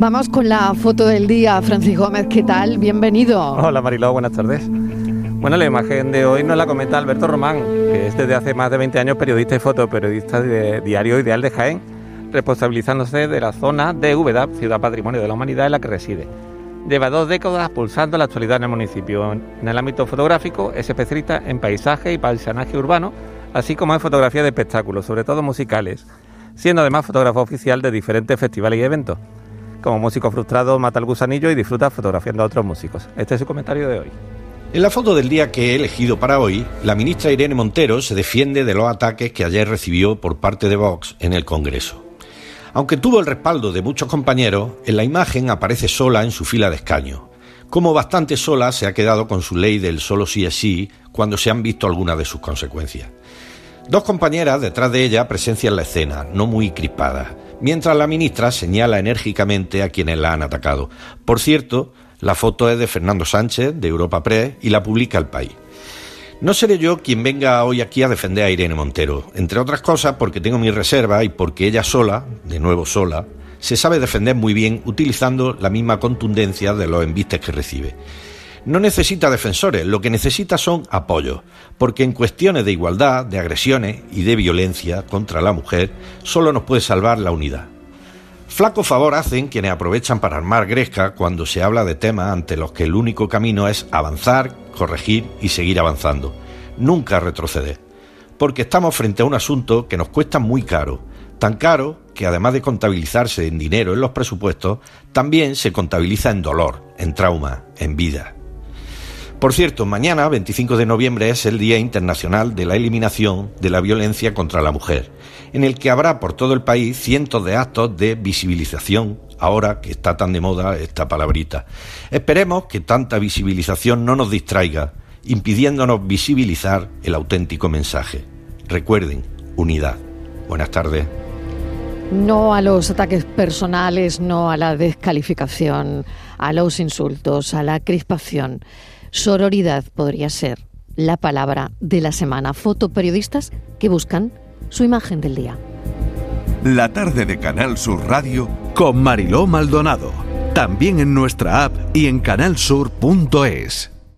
Vamos con la foto del día. Francis Gómez, ¿qué tal? Bienvenido. Hola Mariló, buenas tardes. Bueno, la imagen de hoy nos la comenta Alberto Román, que es desde hace más de 20 años periodista y fotoperiodista de Diario Ideal de Jaén, responsabilizándose de la zona de Úbeda, Ciudad Patrimonio de la Humanidad en la que reside. Lleva dos décadas pulsando la actualidad en el municipio. En el ámbito fotográfico es especialista en paisaje y paisanaje urbano, así como en fotografía de espectáculos, sobre todo musicales, siendo además fotógrafo oficial de diferentes festivales y eventos. Como músico frustrado, mata el gusanillo y disfruta fotografiando a otros músicos. Este es su comentario de hoy. En la foto del día que he elegido para hoy, la ministra Irene Montero se defiende de los ataques que ayer recibió por parte de Vox en el Congreso. Aunque tuvo el respaldo de muchos compañeros, en la imagen aparece sola en su fila de escaño. Como bastante sola se ha quedado con su ley del solo sí es sí cuando se han visto algunas de sus consecuencias. Dos compañeras detrás de ella presencian la escena, no muy crispadas, mientras la ministra señala enérgicamente a quienes la han atacado. Por cierto, la foto es de Fernando Sánchez, de Europa Press, y la publica El País. No seré yo quien venga hoy aquí a defender a Irene Montero, entre otras cosas porque tengo mi reserva y porque ella sola, de nuevo sola, se sabe defender muy bien utilizando la misma contundencia de los envistes que recibe. No necesita defensores, lo que necesita son apoyos, porque en cuestiones de igualdad, de agresiones y de violencia contra la mujer, solo nos puede salvar la unidad. Flaco favor hacen quienes aprovechan para armar gresca cuando se habla de temas ante los que el único camino es avanzar, corregir y seguir avanzando. Nunca retroceder. Porque estamos frente a un asunto que nos cuesta muy caro. Tan caro que además de contabilizarse en dinero en los presupuestos, también se contabiliza en dolor, en trauma, en vida. Por cierto, mañana, 25 de noviembre, es el Día Internacional de la Eliminación de la Violencia contra la Mujer, en el que habrá por todo el país cientos de actos de visibilización, ahora que está tan de moda esta palabrita. Esperemos que tanta visibilización no nos distraiga, impidiéndonos visibilizar el auténtico mensaje. Recuerden, unidad. Buenas tardes. No a los ataques personales, no a la descalificación, a los insultos, a la crispación. Sororidad podría ser la palabra de la semana. Fotoperiodistas que buscan su imagen del día. La tarde de Canal Sur Radio con Mariló Maldonado. También en nuestra app y en canalsur.es.